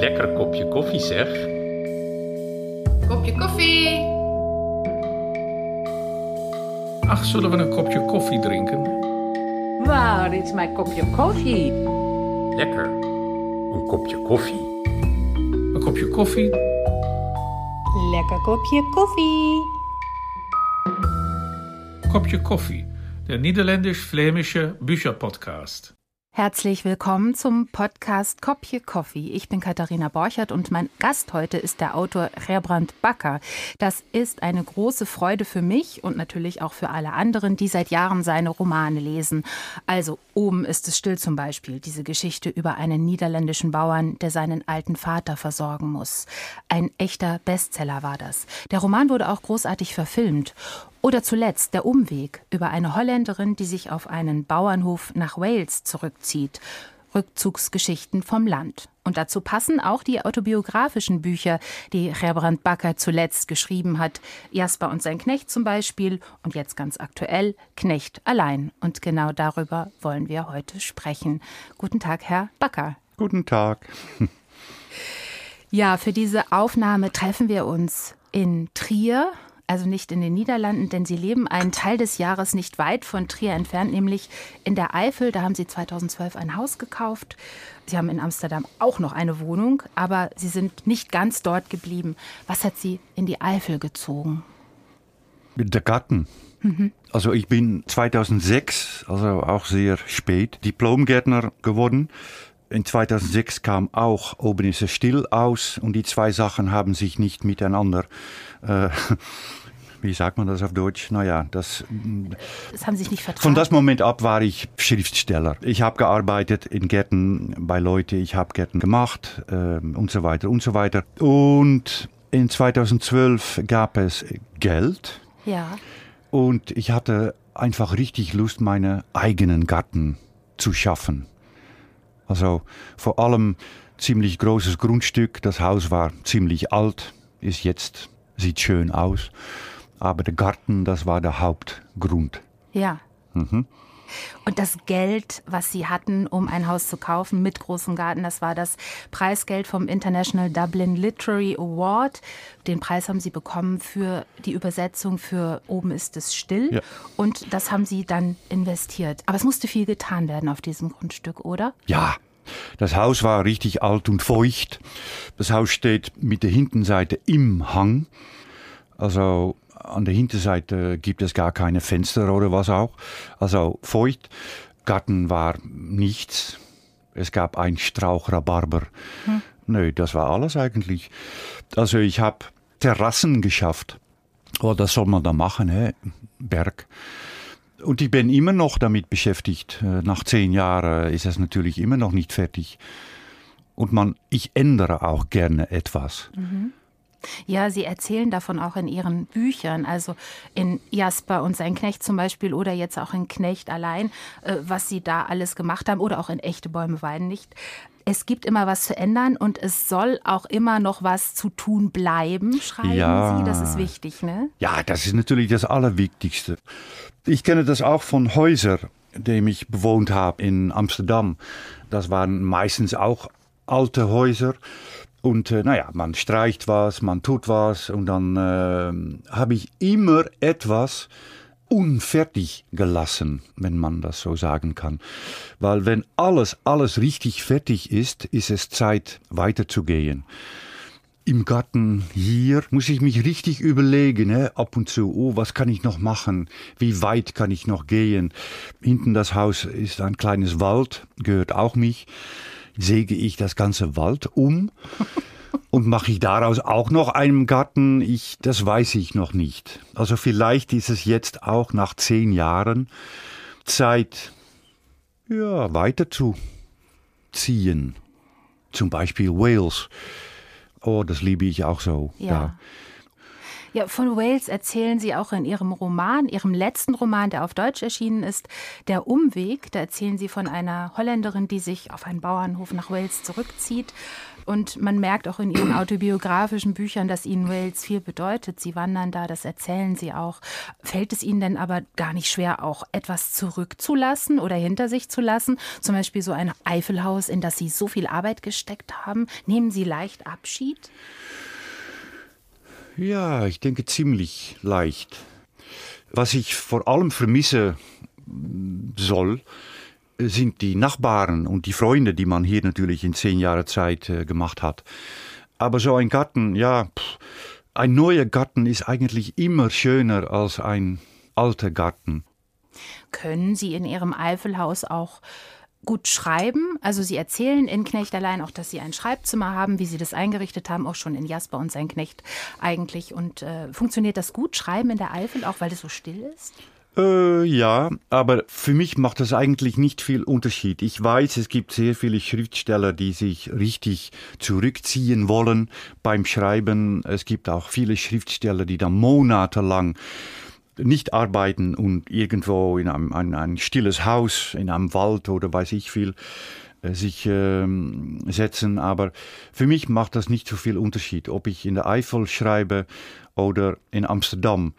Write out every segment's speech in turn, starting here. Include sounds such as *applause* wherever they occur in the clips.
Lekker kopje koffie zeg. Kopje koffie. Ach, zullen we een kopje koffie drinken? Waar is mijn kopje koffie? Lekker. Een kopje koffie. Een kopje koffie? Lekker kopje koffie. Kopje koffie. Der niederländisch-flämische Bücherpodcast. Herzlich willkommen zum Podcast Kopje Coffee. Ich bin Katharina Borchert und mein Gast heute ist der Autor Gerbrand Bakker. Das ist eine große Freude für mich und natürlich auch für alle anderen, die seit Jahren seine Romane lesen. Also oben ist es still zum Beispiel, diese Geschichte über einen niederländischen Bauern, der seinen alten Vater versorgen muss. Ein echter Bestseller war das. Der Roman wurde auch großartig verfilmt. Oder zuletzt der Umweg über eine Holländerin, die sich auf einen Bauernhof nach Wales zurückzieht. Rückzugsgeschichten vom Land. Und dazu passen auch die autobiografischen Bücher, die Gerbrand Bakker zuletzt geschrieben hat. Jasper und sein Knecht zum Beispiel und jetzt ganz aktuell Knecht allein. Und genau darüber wollen wir heute sprechen. Guten Tag, Herr Bakker. Guten Tag. Ja, für diese Aufnahme treffen wir uns in Trier also nicht in den Niederlanden, denn Sie leben einen Teil des Jahres nicht weit von Trier entfernt, nämlich in der Eifel. Da haben Sie 2012 ein Haus gekauft. Sie haben in Amsterdam auch noch eine Wohnung, aber Sie sind nicht ganz dort geblieben. Was hat Sie in die Eifel gezogen? Der Garten. Mhm. Also ich bin 2006, also auch sehr spät, Diplomgärtner geworden. In 2006 kam auch Oben ist es still aus und die zwei Sachen haben sich nicht miteinander äh, *laughs* wie sagt man das auf Deutsch? Naja, das. Das haben sich nicht vertragen. Von das Moment ab war ich Schriftsteller. Ich habe gearbeitet in Gärten bei Leuten, ich habe Gärten gemacht äh, und so weiter und so weiter. Und in 2012 gab es Geld. Ja. Und ich hatte einfach richtig Lust, meine eigenen Garten zu schaffen. Also vor allem ziemlich großes Grundstück. Das Haus war ziemlich alt, ist jetzt sieht schön aus. Aber der Garten, das war der Hauptgrund. Ja. Mhm. Und das Geld, was Sie hatten, um ein Haus zu kaufen mit großem Garten, das war das Preisgeld vom International Dublin Literary Award. Den Preis haben Sie bekommen für die Übersetzung für Oben ist es still. Ja. Und das haben Sie dann investiert. Aber es musste viel getan werden auf diesem Grundstück, oder? Ja, das Haus war richtig alt und feucht. Das Haus steht mit der Hintenseite im Hang. Also an der Hinterseite gibt es gar keine Fenster oder was auch. Also feucht. Garten war nichts. Es gab ein Strauch Rhabarber. Hm. Nö, das war alles eigentlich. Also ich habe Terrassen geschafft. Oh, das soll man da machen, hä? Berg. Und ich bin immer noch damit beschäftigt. Äh, nach zehn Jahren ist es natürlich immer noch nicht fertig. Und man, ich ändere auch gerne etwas. Mhm. Ja, Sie erzählen davon auch in Ihren Büchern, also in Jasper und sein Knecht zum Beispiel oder jetzt auch in Knecht allein, äh, was Sie da alles gemacht haben oder auch in Echte Bäume weinen nicht es gibt immer was zu ändern und es soll auch immer noch was zu tun bleiben, schreiben ja. Sie. Das ist wichtig, ne? Ja, das ist natürlich das Allerwichtigste. Ich kenne das auch von Häusern, die ich bewohnt habe in Amsterdam. Das waren meistens auch alte Häuser. Und äh, naja, man streicht was, man tut was und dann äh, habe ich immer etwas, unfertig gelassen, wenn man das so sagen kann. Weil wenn alles, alles richtig fertig ist, ist es Zeit weiterzugehen. Im Garten hier muss ich mich richtig überlegen, ne? ab und zu, oh, was kann ich noch machen? Wie weit kann ich noch gehen? Hinten das Haus ist ein kleines Wald, gehört auch mich. Säge ich das ganze Wald um? Und mache ich daraus auch noch einen Garten? Ich, das weiß ich noch nicht. Also vielleicht ist es jetzt auch nach zehn Jahren Zeit, ja, weiter zu ziehen. Zum Beispiel Wales. Oh, das liebe ich auch so. Ja. Ja, von Wales erzählen Sie auch in Ihrem Roman, Ihrem letzten Roman, der auf Deutsch erschienen ist, Der Umweg. Da erzählen Sie von einer Holländerin, die sich auf einen Bauernhof nach Wales zurückzieht. Und man merkt auch in Ihren *clears throat* autobiografischen Büchern, dass Ihnen Wales viel bedeutet. Sie wandern da, das erzählen Sie auch. Fällt es Ihnen denn aber gar nicht schwer, auch etwas zurückzulassen oder hinter sich zu lassen? Zum Beispiel so ein Eifelhaus, in das Sie so viel Arbeit gesteckt haben. Nehmen Sie leicht Abschied? Ja, ich denke ziemlich leicht. Was ich vor allem vermisse soll, sind die Nachbarn und die Freunde, die man hier natürlich in zehn Jahre Zeit äh, gemacht hat. Aber so ein Garten, ja, ein neuer Garten ist eigentlich immer schöner als ein alter Garten. Können Sie in Ihrem Eifelhaus auch gut schreiben. Also Sie erzählen in Knecht allein auch, dass Sie ein Schreibzimmer haben, wie Sie das eingerichtet haben, auch schon in Jasper und sein Knecht eigentlich. Und äh, funktioniert das gut, Schreiben in der Eifel, auch weil es so still ist? Äh, ja, aber für mich macht das eigentlich nicht viel Unterschied. Ich weiß, es gibt sehr viele Schriftsteller, die sich richtig zurückziehen wollen beim Schreiben. Es gibt auch viele Schriftsteller, die dann monatelang nicht arbeiten und irgendwo in einem, ein, ein stilles Haus, in einem Wald oder weiß ich viel, äh, sich ähm, setzen. Aber für mich macht das nicht so viel Unterschied, ob ich in der Eifel schreibe oder in Amsterdam.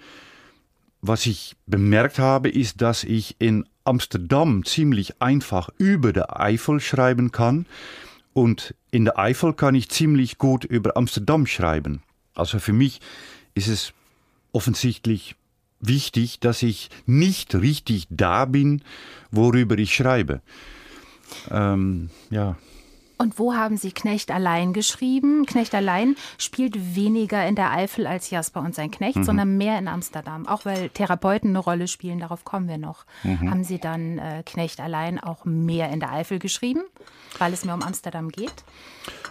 Was ich bemerkt habe, ist, dass ich in Amsterdam ziemlich einfach über der Eifel schreiben kann und in der Eifel kann ich ziemlich gut über Amsterdam schreiben. Also für mich ist es offensichtlich wichtig, dass ich nicht richtig da bin, worüber ich schreibe. Ähm, ja. Und wo haben Sie Knecht allein geschrieben? Knecht allein spielt weniger in der Eifel als Jasper und sein Knecht, mhm. sondern mehr in Amsterdam. Auch weil Therapeuten eine Rolle spielen, darauf kommen wir noch. Mhm. Haben Sie dann äh, Knecht allein auch mehr in der Eifel geschrieben, weil es mehr um Amsterdam geht?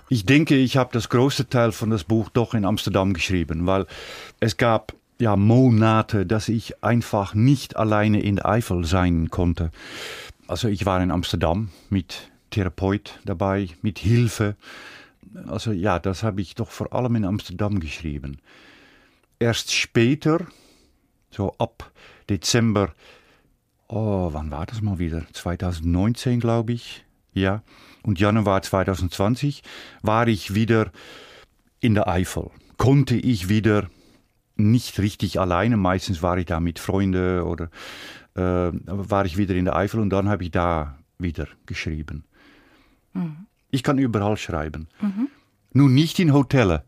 Ich denke, ich habe das größte Teil von das Buch doch in Amsterdam geschrieben, weil es gab ja, Monate, dass ich einfach nicht alleine in der Eifel sein konnte. Also ich war in Amsterdam mit Therapeut dabei, mit Hilfe. Also ja, das habe ich doch vor allem in Amsterdam geschrieben. Erst später, so ab Dezember, oh, wann war das mal wieder? 2019, glaube ich. Ja. Und Januar 2020 war ich wieder in der Eifel. Konnte ich wieder nicht richtig alleine. Meistens war ich da mit Freunden oder äh, war ich wieder in der Eifel und dann habe ich da wieder geschrieben. Mhm. Ich kann überall schreiben. Mhm. Nur nicht in Hotellen.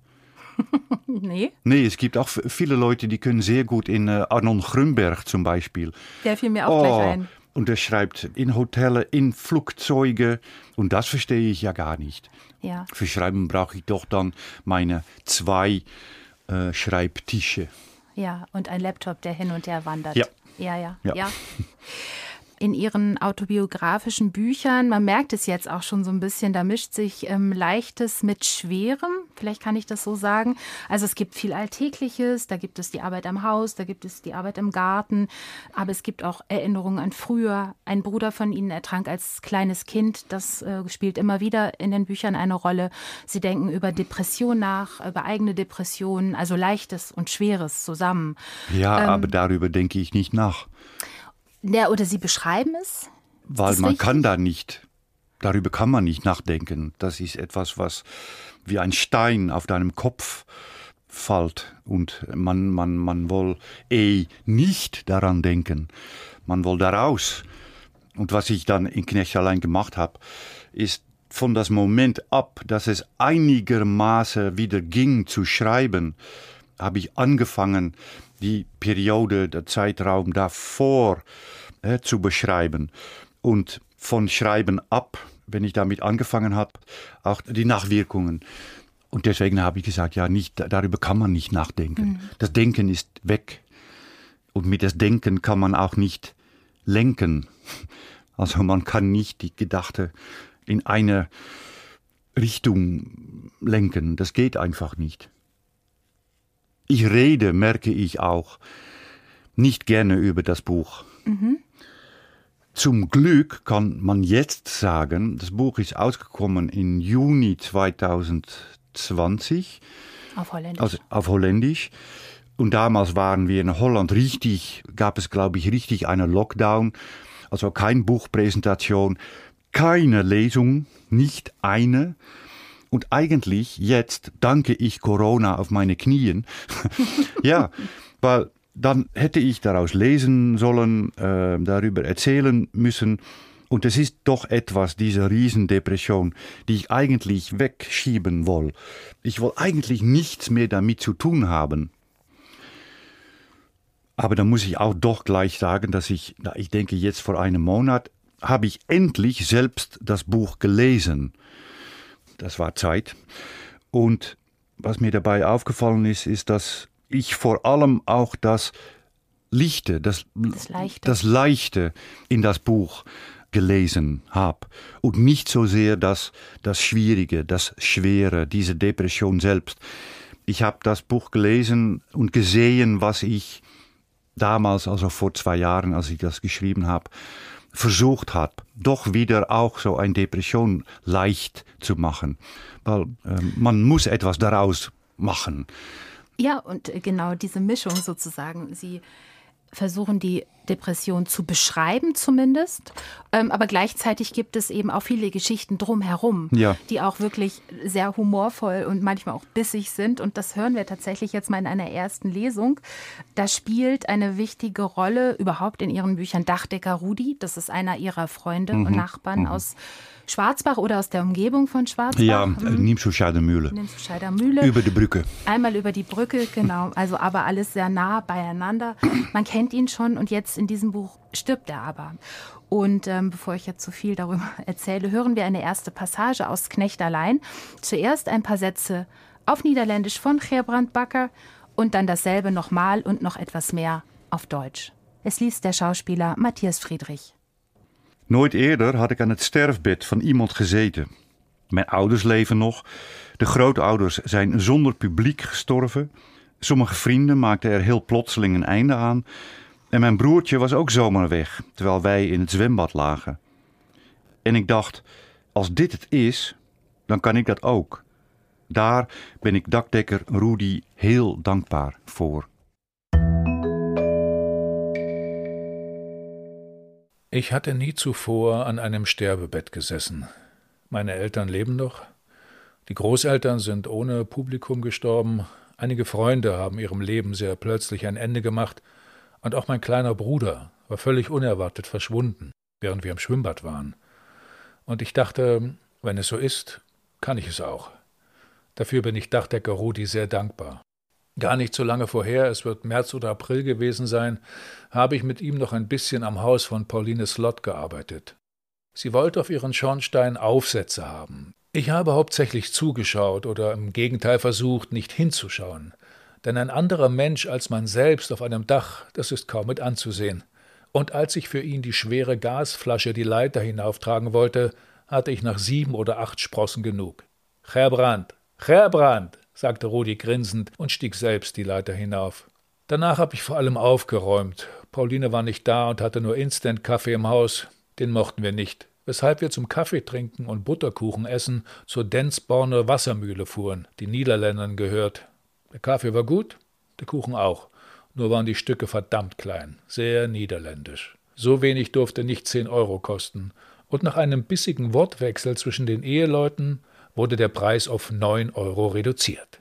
*laughs* nee? Nee, es gibt auch viele Leute, die können sehr gut in äh, Arnon Grünberg zum Beispiel. Der fiel mir auch oh, gleich ein. Und er schreibt in Hotels, in Flugzeuge und das verstehe ich ja gar nicht. Ja. Für Schreiben brauche ich doch dann meine zwei äh, Schreibtische. Ja, und ein Laptop, der hin und her wandert. Ja. Ja, ja, ja. ja. in ihren autobiografischen Büchern, man merkt es jetzt auch schon so ein bisschen, da mischt sich ähm, Leichtes mit Schwerem, vielleicht kann ich das so sagen. Also es gibt viel Alltägliches, da gibt es die Arbeit am Haus, da gibt es die Arbeit im Garten, aber es gibt auch Erinnerungen an früher. Ein Bruder von ihnen ertrank als kleines Kind, das äh, spielt immer wieder in den Büchern eine Rolle. Sie denken über Depression nach, über eigene Depressionen, also Leichtes und Schweres zusammen. Ja, ähm, aber darüber denke ich nicht nach. Ja, oder Sie beschreiben es? Weil man richtig? kann da nicht, darüber kann man nicht nachdenken. Das ist etwas, was wie ein Stein auf deinem Kopf fällt und man, man, man will eh nicht daran denken. Man will daraus. Und was ich dann in Knecht allein gemacht habe, ist von das Moment ab, dass es einigermaßen wieder ging zu schreiben, habe ich angefangen, die Periode, der Zeitraum davor äh, zu beschreiben. Und von Schreiben ab, wenn ich damit angefangen habe, auch die Nachwirkungen. Und deswegen habe ich gesagt, ja, nicht, darüber kann man nicht nachdenken. Mhm. Das Denken ist weg. Und mit das Denken kann man auch nicht lenken. *laughs* Also man kann nicht die Gedachte in eine Richtung lenken. Das geht einfach nicht. Ich rede, merke ich auch, nicht gerne über das Buch. Mhm. Zum Glück kann man jetzt sagen, das Buch ist ausgekommen im Juni 2020. Auf Holländisch. Also auf Holländisch. Und damals waren wir in Holland richtig, gab es glaube ich richtig einen Lockdown. Also kein Buchpräsentation, keine Lesung, nicht eine. Und eigentlich jetzt danke ich Corona auf meine Knien. *laughs* ja, weil dann hätte ich daraus lesen sollen, äh, darüber erzählen müssen. Und es ist doch etwas, diese Riesendepression, die ich eigentlich wegschieben will. Ich will eigentlich nichts mehr damit zu tun haben. Aber dann muss ich auch doch gleich sagen, dass ich, ich denke jetzt vor einem Monat, habe ich endlich selbst das Buch gelesen. Das war Zeit. Und was mir dabei aufgefallen ist, ist, dass ich vor allem auch das Lichte, das, das, Leichte. das Leichte in das Buch gelesen habe und nicht so sehr das, das Schwierige, das Schwere, diese Depression selbst. Ich habe das Buch gelesen und gesehen, was ich damals, also vor zwei Jahren, als ich das geschrieben habe, versucht habe, doch wieder auch so eine Depression leicht zu machen. Weil äh, man muss etwas daraus machen. Ja, und äh, genau diese Mischung sozusagen. Sie versuchen die Depression zu beschreiben zumindest. Ähm, aber gleichzeitig gibt es eben auch viele Geschichten drumherum, ja. die auch wirklich sehr humorvoll und manchmal auch bissig sind. Und das hören wir tatsächlich jetzt mal in einer ersten Lesung. Da spielt eine wichtige Rolle überhaupt in ihren Büchern Dachdecker Rudi. Das ist einer ihrer Freunde mhm. und Nachbarn mhm. aus Schwarzbach oder aus der Umgebung von Schwarzbach? Ja, mhm. Niemschuscheider Mühle. Mühle. Über die Brücke. Einmal über die Brücke, genau. Also aber alles sehr nah beieinander. Man kennt ihn schon und jetzt in diesem Buch stirbt er aber. Und ähm, bevor ich jetzt zu viel darüber *laughs* erzähle, hören wir eine erste Passage aus Knecht allein. Zuerst ein paar Sätze auf Niederländisch von Gerbrand Bakker und dann dasselbe nochmal und noch etwas mehr auf Deutsch. Es liest der Schauspieler Matthias Friedrich. Nooit eerder had ik aan het sterfbed van iemand gezeten. Mijn ouders leven nog. De grootouders zijn zonder publiek gestorven. Sommige vrienden maakten er heel plotseling een einde aan. En mijn broertje was ook zomaar weg, terwijl wij in het zwembad lagen. En ik dacht: als dit het is, dan kan ik dat ook. Daar ben ik dakdekker Rudy heel dankbaar voor. Ich hatte nie zuvor an einem Sterbebett gesessen. Meine Eltern leben noch. Die Großeltern sind ohne Publikum gestorben. Einige Freunde haben ihrem Leben sehr plötzlich ein Ende gemacht. Und auch mein kleiner Bruder war völlig unerwartet verschwunden, während wir im Schwimmbad waren. Und ich dachte, wenn es so ist, kann ich es auch. Dafür bin ich Dachdecker Rudi sehr dankbar. Gar nicht so lange vorher, es wird März oder April gewesen sein, habe ich mit ihm noch ein bisschen am Haus von Pauline Slott gearbeitet. Sie wollte auf ihren Schornstein Aufsätze haben. Ich habe hauptsächlich zugeschaut oder im Gegenteil versucht, nicht hinzuschauen. Denn ein anderer Mensch als man selbst auf einem Dach, das ist kaum mit anzusehen. Und als ich für ihn die schwere Gasflasche die Leiter hinauftragen wollte, hatte ich nach sieben oder acht Sprossen genug. Herr Brandt, Herr Brandt, sagte Rudi grinsend und stieg selbst die Leiter hinauf. Danach habe ich vor allem aufgeräumt. Pauline war nicht da und hatte nur Instant-Kaffee im Haus. Den mochten wir nicht, weshalb wir zum Kaffee trinken und Butterkuchen essen zur Densborner Wassermühle fuhren, die Niederländern gehört. Der Kaffee war gut, der Kuchen auch, nur waren die Stücke verdammt klein, sehr niederländisch. So wenig durfte nicht zehn Euro kosten, und nach einem bissigen Wortwechsel zwischen den Eheleuten wurde der Preis auf 9 Euro reduziert.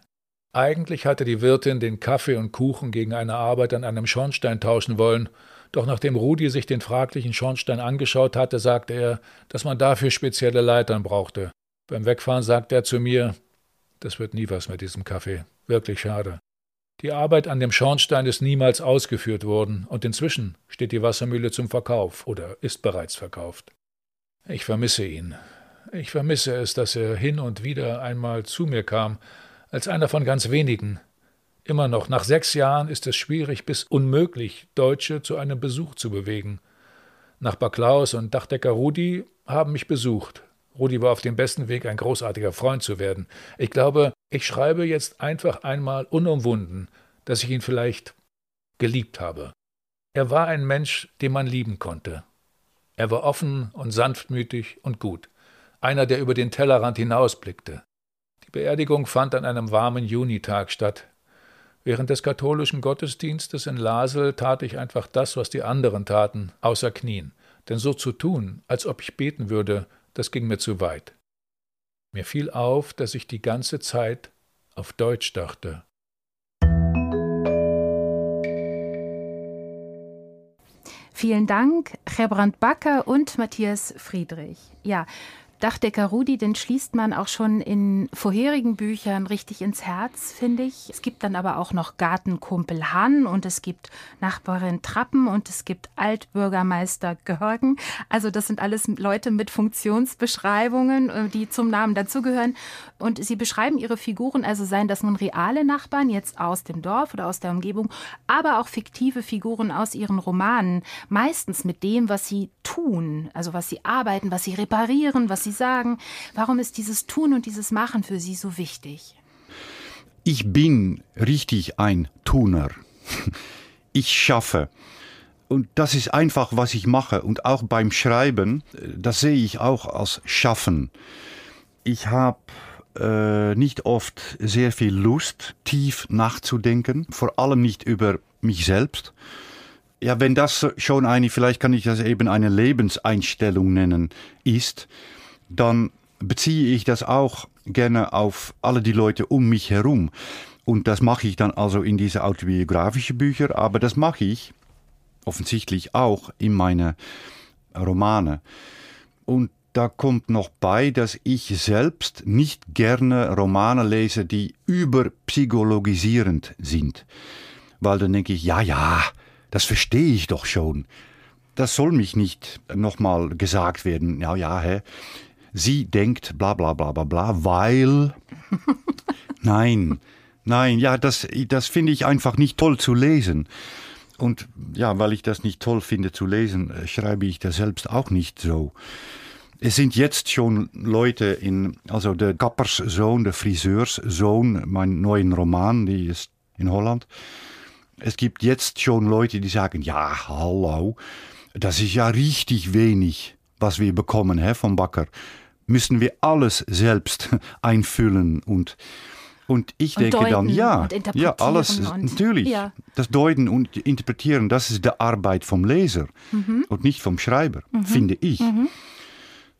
Eigentlich hatte die Wirtin den Kaffee und Kuchen gegen eine Arbeit an einem Schornstein tauschen wollen, doch nachdem Rudi sich den fraglichen Schornstein angeschaut hatte, sagte er, dass man dafür spezielle Leitern brauchte. Beim Wegfahren sagte er zu mir, das wird nie was mit diesem Kaffee. Wirklich schade. Die Arbeit an dem Schornstein ist niemals ausgeführt worden, und inzwischen steht die Wassermühle zum Verkauf oder ist bereits verkauft. Ich vermisse ihn, ich vermisse es, dass er hin und wieder einmal zu mir kam, als einer von ganz wenigen. Immer noch, nach sechs Jahren ist es schwierig bis unmöglich, Deutsche zu einem Besuch zu bewegen. Nachbar Klaus und Dachdecker Rudi haben mich besucht. Rudi war auf dem besten Weg, ein großartiger Freund zu werden. Ich glaube, ich schreibe jetzt einfach einmal unumwunden, dass ich ihn vielleicht geliebt habe. Er war ein Mensch, den man lieben konnte. Er war offen und sanftmütig und gut einer, der über den Tellerrand hinausblickte. Die Beerdigung fand an einem warmen Junitag statt. Während des katholischen Gottesdienstes in Lasel tat ich einfach das, was die anderen taten, außer Knien. Denn so zu tun, als ob ich beten würde, das ging mir zu weit. Mir fiel auf, dass ich die ganze Zeit auf Deutsch dachte. Vielen Dank, Gerbrand Backer und Matthias Friedrich. Ja, Dachdecker Rudi, den schließt man auch schon in vorherigen Büchern richtig ins Herz, finde ich. Es gibt dann aber auch noch Gartenkumpel Han und es gibt Nachbarin Trappen und es gibt Altbürgermeister Görgen. Also das sind alles Leute mit Funktionsbeschreibungen, äh, die zum Namen dazugehören. Und sie beschreiben ihre Figuren, also seien das nun reale Nachbarn jetzt aus dem Dorf oder aus der Umgebung, aber auch fiktive Figuren aus ihren Romanen, meistens mit dem, was sie tun, also was sie arbeiten, was sie reparieren, was sie sagen. Warum ist dieses Tun und dieses Machen für Sie so wichtig? Ich bin richtig ein Tuner. Ich schaffe. Und das ist einfach, was ich mache. Und auch beim Schreiben, das sehe ich auch als Schaffen. Ich habe äh, nicht oft sehr viel Lust, tief nachzudenken, vor allem nicht über mich selbst. Ja, wenn das schon eine, vielleicht kann ich das eben eine Lebenseinstellung nennen, ist, dann beziehe ich das auch gerne auf alle die Leute um mich herum. Und das mache ich dann also in diese autobiografischen Bücher, aber das mache ich offensichtlich auch in meine Romane. Und da kommt noch bei, dass ich selbst nicht gerne Romane lese, die überpsychologisierend sind. Weil dann denke ich, ja, ja, das verstehe ich doch schon. Das soll mich nicht nochmal gesagt werden. Ja, ja, hä? Sie denkt bla bla bla bla bla, weil. *laughs* nein, nein, ja, das, das finde ich einfach nicht toll zu lesen. Und ja, weil ich das nicht toll finde zu lesen, äh, schreibe ich das selbst auch nicht so. Es sind jetzt schon Leute in, also der Kapperssohn, der Friseurssohn, mein neuen Roman, die ist in Holland. Es gibt jetzt schon Leute, die sagen, ja, hallo, das ist ja richtig wenig, was wir bekommen hè, vom Backer. Müssen wir alles selbst *laughs* einfüllen und und ich und denke dann, ja, ja, alles, natürlich. Ja. Das Deuten und Interpretieren, das ist die Arbeit vom Leser Mhm. und nicht vom Schreiber, finde ich.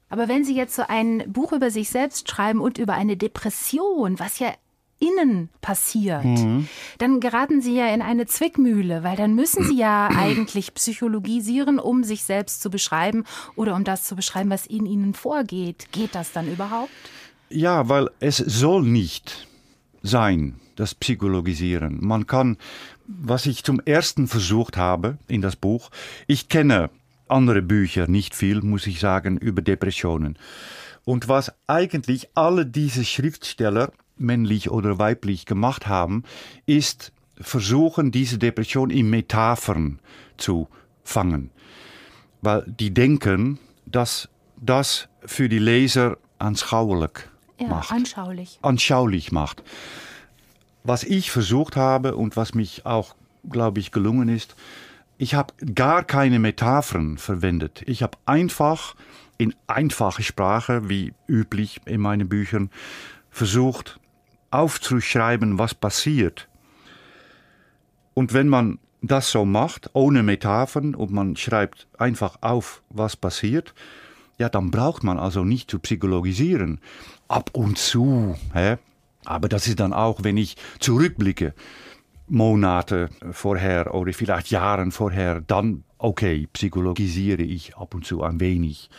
Aber wenn Sie jetzt so ein Buch über sich selbst schreiben und über eine Depression, was ja innen passiert, dann geraten Sie ja in eine Zwickmühle, weil dann müssen Sie ja *clears throat* eigentlich psychologisieren, um sich selbst zu beschreiben oder um das zu beschreiben, was in Ihnen vorgeht. Geht das dann überhaupt? Ja, weil es soll nicht sein, das Psychologisieren. Man kann, was ich zum ersten versucht habe in das Buch, ich kenne andere Bücher nicht viel, muss ich sagen, über Depressionen. Und was eigentlich alle diese Schriftsteller, männlich oder weiblich, gemacht haben, ist versuchen, diese Depression in Metaphern zu fangen. Weil die denken, dass das für die Leser anschaulich Ja, macht anschaulich. anschaulich macht. Was ich versucht habe und was mich auch, glaube ich, gelungen ist, ich habe gar keine Metaphern verwendet. Ich habe einfach in einfache Sprache, wie üblich in meinen Büchern, versucht aufzuschreiben, was passiert. Und wenn man das so macht, ohne Metaphern, und man schreibt einfach auf, was passiert, ja, dann braucht man also nicht zu psychologisieren. Ab und zu, hä? Aber das ist dann auch, wenn ich zurückblicke, Monate vorher oder vielleicht Jahren vorher, dann, okay, psychologisiere ich ab und zu ein wenig.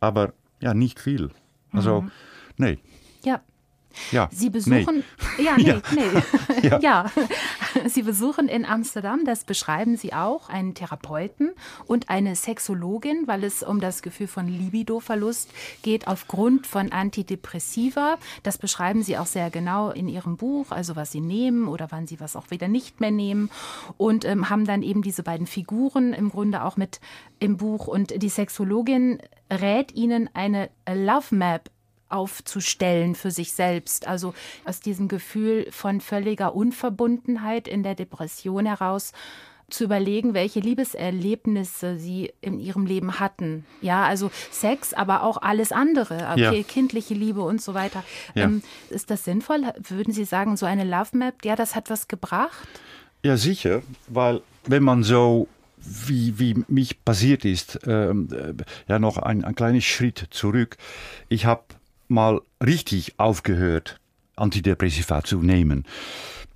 Aber ja, nicht viel. Also, nee. Ja. Ja, Sie besuchen, *laughs* ja, nee, Ja. nee. *laughs* Ja. ja. *laughs* Sie besuchen in Amsterdam, das beschreiben Sie auch, einen Therapeuten und eine Sexologin, weil es um das Gefühl von Libidoverlust geht aufgrund von Antidepressiva. Das beschreiben Sie auch sehr genau in Ihrem Buch, also was Sie nehmen oder wann Sie was auch wieder nicht mehr nehmen und ähm, haben dann eben diese beiden Figuren im Grunde auch mit im Buch und die Sexologin rät Ihnen eine Love Map aufzustellen für sich selbst. Also aus diesem Gefühl von völliger Unverbundenheit in der Depression heraus zu überlegen, welche Liebeserlebnisse sie in ihrem Leben hatten. Ja, also Sex, aber auch alles andere, okay, ja. kindliche Liebe und so weiter. Ja. Ähm, ist das sinnvoll? Würden Sie sagen, so eine Love Map, ja, das hat was gebracht? Ja, sicher, weil wenn man so wie, wie mich passiert ist, ähm, äh, ja noch ein, ein kleiner Schritt zurück. Ich habe mal richtig aufgehört, Antidepressiva zu nehmen,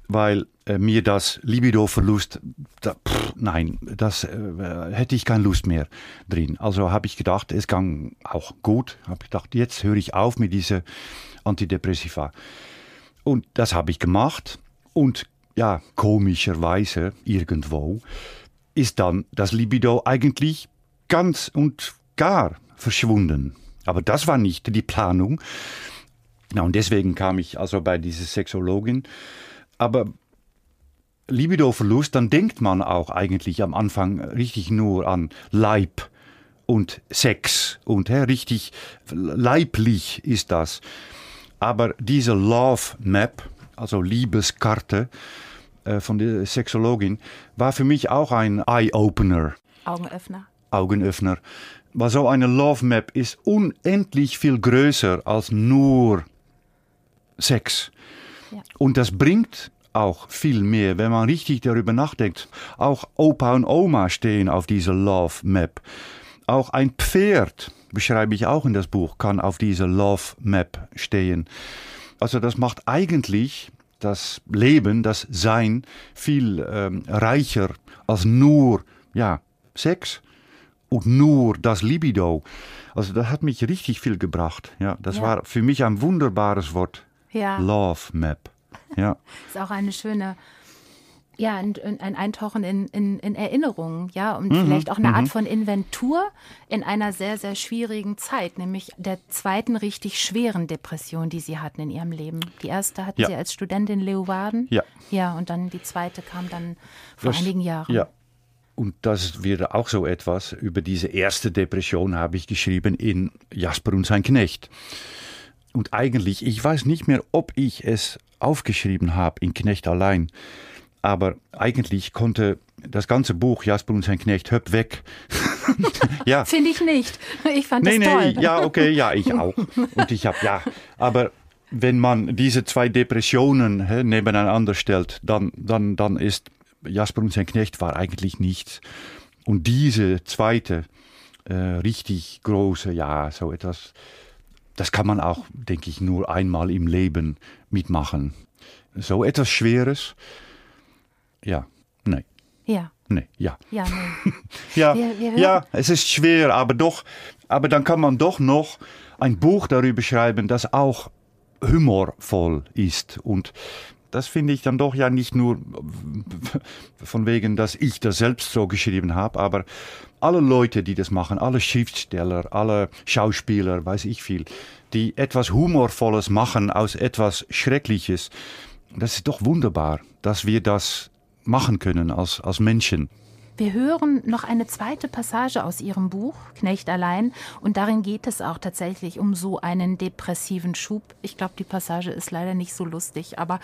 weil äh, mir das Libido-Verlust, da, nein, das äh, hätte ich keine Lust mehr drin. Also habe ich gedacht, es ging auch gut. Habe gedacht, jetzt höre ich auf mit dieser Antidepressiva. Und das habe ich gemacht. Und ja, komischerweise irgendwo ist dann das Libido eigentlich ganz und gar verschwunden. Aber das war nicht die Planung. Na, und deswegen kam ich also bei dieser Sexologin. Aber Libido-Verlust, dann denkt man auch eigentlich am Anfang richtig nur an Leib und Sex und ja, richtig leiblich ist das. Aber diese Love Map, also Liebeskarte äh, von der Sexologin, war für mich auch ein Eye-Opener. Augenöffner. Augenöffner. Weil so eine Love Map ist unendlich viel größer als nur Sex. Ja. Und das bringt auch viel mehr, wenn man richtig darüber nachdenkt. Auch Opa und Oma stehen auf dieser Love Map. Auch ein Pferd, beschreibe ich auch in das Buch, kann auf dieser Love Map stehen. Also das macht eigentlich das Leben, das Sein viel ähm, reicher als nur ja, Sex und nur das Libido. Also das hat mich richtig viel gebracht. Ja, das ja. war für mich ein wunderbares Wort. Ja. Love Map. Ja. *laughs* ist auch eine schöne ja, ein, ein Eintauchen in, in, in, Erinnerungen, ja, und mhm, vielleicht auch eine Art mhm. von Inventur in einer sehr, sehr schwierigen Zeit, nämlich der zweiten richtig schweren Depression, die Sie hatten in Ihrem Leben. Die erste hatten ja. Sie als Studentin Leeuwarden. Ja. Ja, und dann die zweite kam dann vor das, einigen Jahren. Ja. Und das wäre auch so etwas. Über diese erste Depression habe ich geschrieben in Jasper und sein Knecht. Und eigentlich, ich weiß nicht mehr, ob ich es aufgeschrieben habe in Knecht allein. Aber eigentlich konnte das ganze Buch Jasper und sein Knecht Höpp weg. *laughs* ja. Finde ich nicht. Ich fand nee, das toll. Nee, ja, okay, ja, ich auch. Und ich habe, ja, aber wenn man diese zwei Depressionen he, nebeneinander stellt, dann, dann, dann ist Jasper und sein Knecht war eigentlich nichts. Und diese zweite, äh, richtig große, ja, so etwas, das kann man auch, denke ich, nur einmal im Leben mitmachen. So etwas Schweres, ja, nee. Ja. Nee, ja. Ja, *laughs* nee. ja, wir, wir ja, es ist schwer, aber doch, aber dann kann man doch noch ein Buch darüber schreiben, das auch humorvoll ist und das finde ich dann doch ja nicht nur von wegen, dass ich das selbst so geschrieben habe, aber alle Leute, die das machen, alle Schriftsteller, alle Schauspieler, weiß ich viel, die etwas Humorvolles machen aus etwas Schreckliches, das ist doch wunderbar, dass wir das machen können als, als Menschen. Wir hören noch eine zweite Passage aus Ihrem Buch, Knecht allein, und darin geht es auch tatsächlich um so einen depressiven Schub. Ich glaube, die Passage ist leider nicht so lustig, aber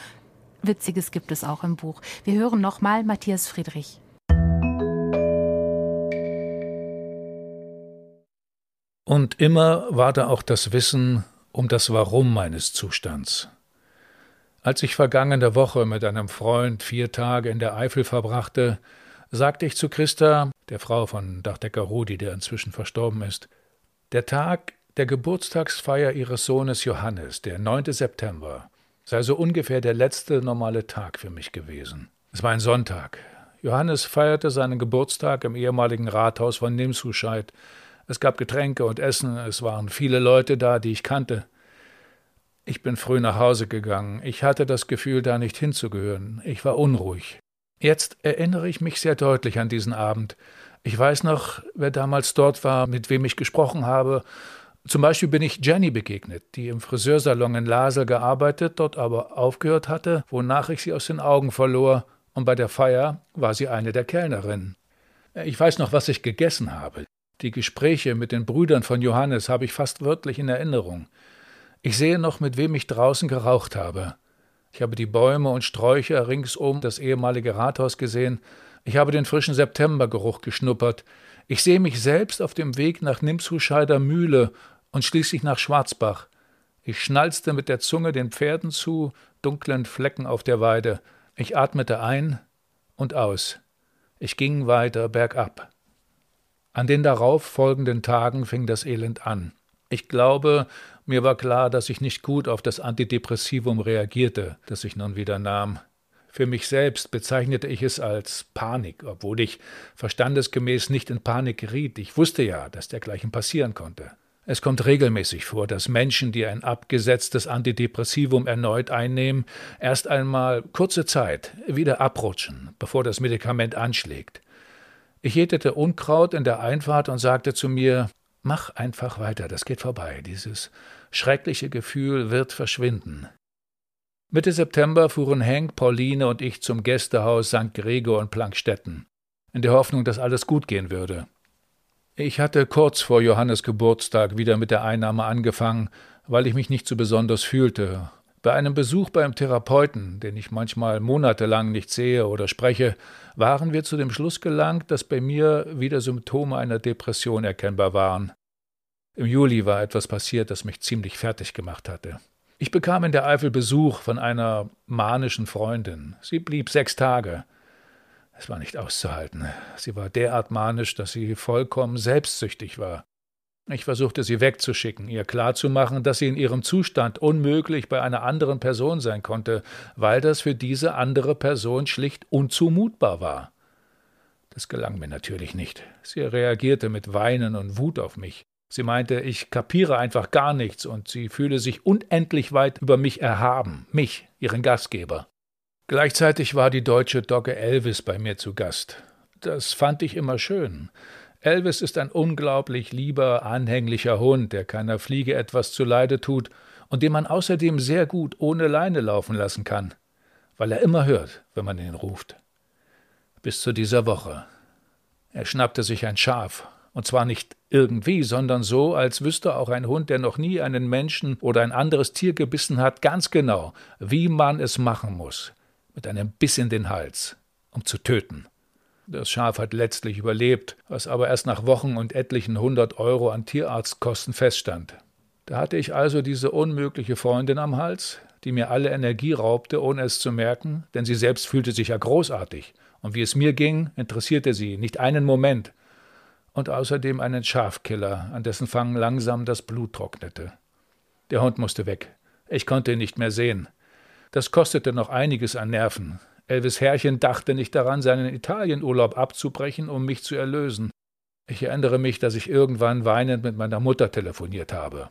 Witziges gibt es auch im Buch. Wir hören nochmal Matthias Friedrich. Und immer war da auch das Wissen um das Warum meines Zustands. Als ich vergangene Woche mit einem Freund vier Tage in der Eifel verbrachte, sagte ich zu Christa, der Frau von Dachdecker Rudi, der inzwischen verstorben ist, der Tag der Geburtstagsfeier ihres Sohnes Johannes, der 9. September, sei so ungefähr der letzte normale Tag für mich gewesen. Es war ein Sonntag. Johannes feierte seinen Geburtstag im ehemaligen Rathaus von Nimshuscheid. Es gab Getränke und Essen, es waren viele Leute da, die ich kannte. Ich bin früh nach Hause gegangen. Ich hatte das Gefühl, da nicht hinzugehören. Ich war unruhig. Jetzt erinnere ich mich sehr deutlich an diesen Abend. Ich weiß noch, wer damals dort war, mit wem ich gesprochen habe zum Beispiel bin ich Jenny begegnet, die im Friseursalon in Lasel gearbeitet, dort aber aufgehört hatte, wonach ich sie aus den Augen verlor, und bei der Feier war sie eine der Kellnerinnen. Ich weiß noch, was ich gegessen habe. Die Gespräche mit den Brüdern von Johannes habe ich fast wörtlich in Erinnerung. Ich sehe noch, mit wem ich draußen geraucht habe. Ich habe die Bäume und Sträucher ringsum das ehemalige Rathaus gesehen. Ich habe den frischen Septembergeruch geschnuppert. Ich sehe mich selbst auf dem Weg nach Nimshuscheider Mühle und schließlich nach Schwarzbach. Ich schnalzte mit der Zunge den Pferden zu, dunklen Flecken auf der Weide. Ich atmete ein und aus. Ich ging weiter bergab. An den darauf folgenden Tagen fing das Elend an. Ich glaube, mir war klar, dass ich nicht gut auf das Antidepressivum reagierte, das ich nun wieder nahm. Für mich selbst bezeichnete ich es als Panik, obwohl ich verstandesgemäß nicht in Panik geriet. Ich wusste ja, dass dergleichen passieren konnte. Es kommt regelmäßig vor, dass Menschen, die ein abgesetztes Antidepressivum erneut einnehmen, erst einmal kurze Zeit wieder abrutschen, bevor das Medikament anschlägt. Ich jätete Unkraut in der Einfahrt und sagte zu mir, mach einfach weiter, das geht vorbei, dieses schreckliche Gefühl wird verschwinden. Mitte September fuhren Henk, Pauline und ich zum Gästehaus St. Gregor in Plankstetten, in der Hoffnung, dass alles gut gehen würde. Ich hatte kurz vor Johannes Geburtstag wieder mit der Einnahme angefangen, weil ich mich nicht so besonders fühlte. Bei einem Besuch beim Therapeuten, den ich manchmal monatelang nicht sehe oder spreche, waren wir zu dem Schluss gelangt, dass bei mir wieder Symptome einer Depression erkennbar waren. Im Juli war etwas passiert, das mich ziemlich fertig gemacht hatte. Ich bekam in der Eifel Besuch von einer manischen Freundin. Sie blieb sechs Tage. Es war nicht auszuhalten. Sie war derart manisch, dass sie vollkommen selbstsüchtig war. Ich versuchte sie wegzuschicken, ihr klarzumachen, dass sie in ihrem Zustand unmöglich bei einer anderen Person sein konnte, weil das für diese andere Person schlicht unzumutbar war. Das gelang mir natürlich nicht. Sie reagierte mit Weinen und Wut auf mich. Sie meinte, ich kapiere einfach gar nichts und sie fühle sich unendlich weit über mich erhaben, mich, ihren Gastgeber. Gleichzeitig war die deutsche Dogge Elvis bei mir zu Gast. Das fand ich immer schön. Elvis ist ein unglaublich lieber, anhänglicher Hund, der keiner Fliege etwas zuleide tut und den man außerdem sehr gut ohne Leine laufen lassen kann, weil er immer hört, wenn man ihn ruft. Bis zu dieser Woche. Er schnappte sich ein Schaf und zwar nicht irgendwie, sondern so, als wüsste auch ein Hund, der noch nie einen Menschen oder ein anderes Tier gebissen hat, ganz genau, wie man es machen muss. Mit einem Biss in den Hals, um zu töten. Das Schaf hat letztlich überlebt, was aber erst nach Wochen und etlichen hundert Euro an Tierarztkosten feststand. Da hatte ich also diese unmögliche Freundin am Hals, die mir alle Energie raubte, ohne es zu merken, denn sie selbst fühlte sich ja großartig. Und wie es mir ging, interessierte sie nicht einen Moment, und außerdem einen Schafkiller, an dessen Fang langsam das Blut trocknete. Der Hund musste weg. Ich konnte ihn nicht mehr sehen. Das kostete noch einiges an Nerven. Elvis Herrchen dachte nicht daran, seinen Italienurlaub abzubrechen, um mich zu erlösen. Ich erinnere mich, dass ich irgendwann weinend mit meiner Mutter telefoniert habe.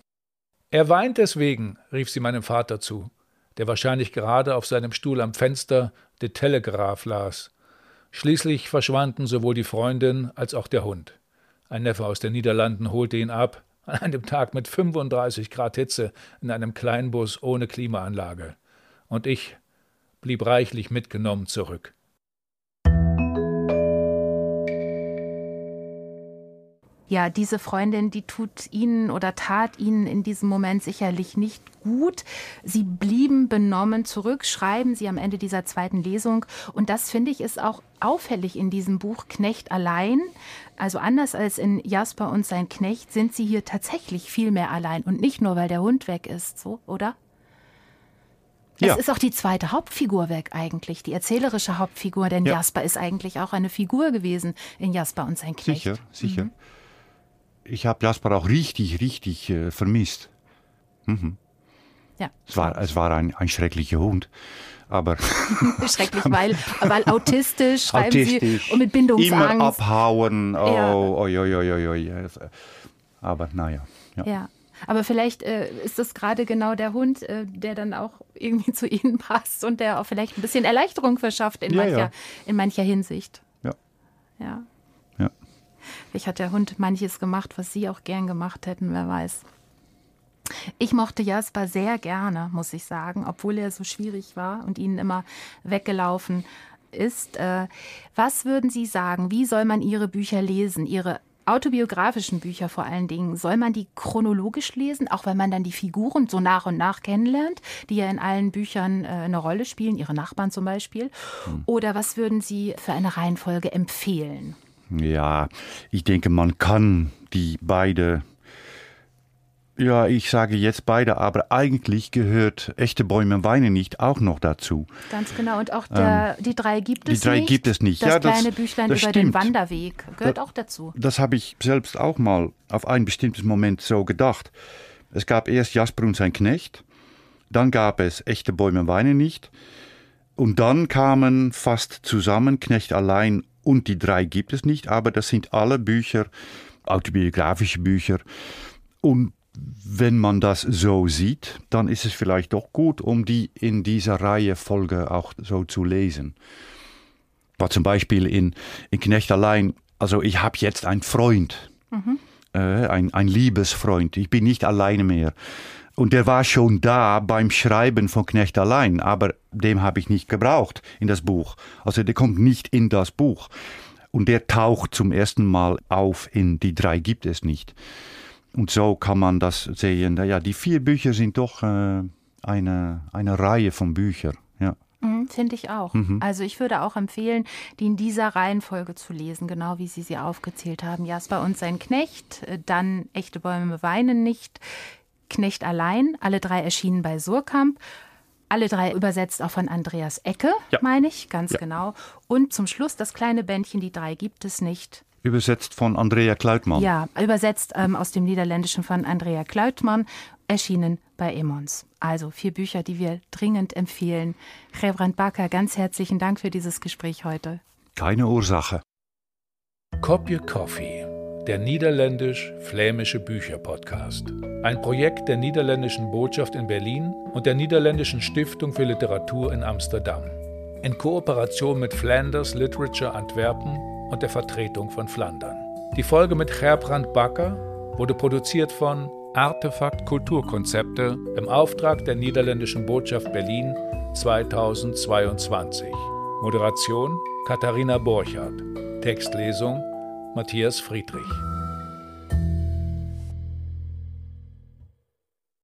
Er weint deswegen, rief sie meinem Vater zu, der wahrscheinlich gerade auf seinem Stuhl am Fenster The Telegraph las. Schließlich verschwanden sowohl die Freundin als auch der Hund. Ein Neffe aus den Niederlanden holte ihn ab, an einem Tag mit 35 Grad Hitze in einem Kleinbus ohne Klimaanlage. Und ich blieb reichlich mitgenommen zurück. Ja, diese Freundin, die tut Ihnen oder tat Ihnen in diesem Moment sicherlich nicht gut. Sie blieben benommen zurück, schreiben Sie am Ende dieser zweiten Lesung. Und das finde ich ist auch auffällig in diesem Buch Knecht allein. Also anders als in Jasper und sein Knecht sind Sie hier tatsächlich viel mehr allein. Und nicht nur, weil der Hund weg ist, so, oder? Ja. Es ist auch die zweite Hauptfigur weg eigentlich, die erzählerische Hauptfigur, denn ja. Jasper ist eigentlich auch eine Figur gewesen in Jasper und sein Knecht. Sicher, sicher. Mhm ich habe Jasper auch richtig, richtig äh, vermisst. Mhm. Ja. Es war, es war ein, ein schrecklicher Hund. Aber *laughs* Schrecklich, *laughs* weil, weil autistisch, schreiben autistisch, Sie, und mit Bindungsangst. Immer abhauen. Oh, ja. oi, oi, oi, oi. Aber naja. Ja. ja. Aber vielleicht äh, ist das gerade genau der Hund, äh, der dann auch irgendwie *laughs* zu Ihnen passt und der auch vielleicht ein bisschen Erleichterung verschafft in, ja, mancher, in mancher Hinsicht. Ja. Ja. Vielleicht hat der Hund manches gemacht, was Sie auch gern gemacht hätten, wer weiß. Ich mochte Jasper sehr gerne, muss ich sagen, obwohl er so schwierig war und Ihnen immer weggelaufen ist. Äh, was würden Sie sagen, wie soll man Ihre Bücher lesen, Ihre autobiografischen Bücher vor allen Dingen, soll man die chronologisch lesen, auch weil man dann die Figuren so nach und nach kennenlernt, die ja in allen Büchern äh, eine Rolle spielen, ihre Nachbarn zum Beispiel? Hm. Oder was würden Sie für eine Reihenfolge empfehlen? Ja, ich denke, man kann die beide ja, ich sage jetzt beide, aber eigentlich gehört echte Bäume weinen nicht auch noch dazu. Ganz genau. Und auch der, ähm, die drei gibt es nicht. Die drei nicht. gibt es nicht. Das ja, kleine das, Büchlein das über stimmt. den Wanderweg gehört das, auch dazu. Das habe ich selbst auch mal auf ein bestimmtes Moment so gedacht. Es gab erst Jasper und sein Knecht, dann gab es echte Bäume weinen nicht und dann kamen fast zusammen Knecht allein und die drei gibt es nicht, aber das sind alle Bücher, autobiografische Bücher und wenn man das so sieht, dann ist es vielleicht doch gut, um die in dieser Reihe Folge auch so zu lesen. War zum Beispiel in, in Knecht allein, also ich habe jetzt einen Freund, mhm. äh, ein, ein Liebesfreund, ich bin nicht alleine mehr. Und der war schon da beim Schreiben von Knecht allein, aber dem habe ich nicht gebraucht in das Buch. Also der kommt nicht in das Buch. Und der taucht zum ersten Mal auf in Die drei gibt es nicht. Und so kann man das sehen. Ja, die vier Bücher sind doch äh, eine, eine Reihe von Büchern. Ja. Mhm, Finde ich auch. Mhm. Also ich würde auch empfehlen, die in dieser Reihenfolge zu lesen, genau wie Sie sie aufgezählt haben. Jasper und sein Knecht, äh, dann Echte Bäume weinen nicht, Knecht allein, alle drei erschienen bei Surkamp. Alle drei übersetzt auch von Andreas Ecke, ja. meine ich, ganz ja. genau. Und zum Schluss das kleine Bändchen, die drei gibt es nicht, Übersetzt von Andrea Kluitmann. Ja, übersetzt ähm, aus dem Niederländischen von Andrea Kluitmann, erschienen bei Emons. Also vier Bücher, die wir dringend empfehlen. Reverend Bakker, ganz herzlichen Dank für dieses Gespräch heute. Keine Ursache. Kopje Coffee, der niederländisch-flämische Bücherpodcast. Ein Projekt der niederländischen Botschaft in Berlin und der niederländischen Stiftung für Literatur in Amsterdam. In Kooperation mit Flanders Literature Antwerpen und der Vertretung von Flandern. Die Folge mit Gerbrand Bakker wurde produziert von Artefakt Kulturkonzepte im Auftrag der niederländischen Botschaft Berlin 2022. Moderation Katharina Borchardt. Textlesung Matthias Friedrich.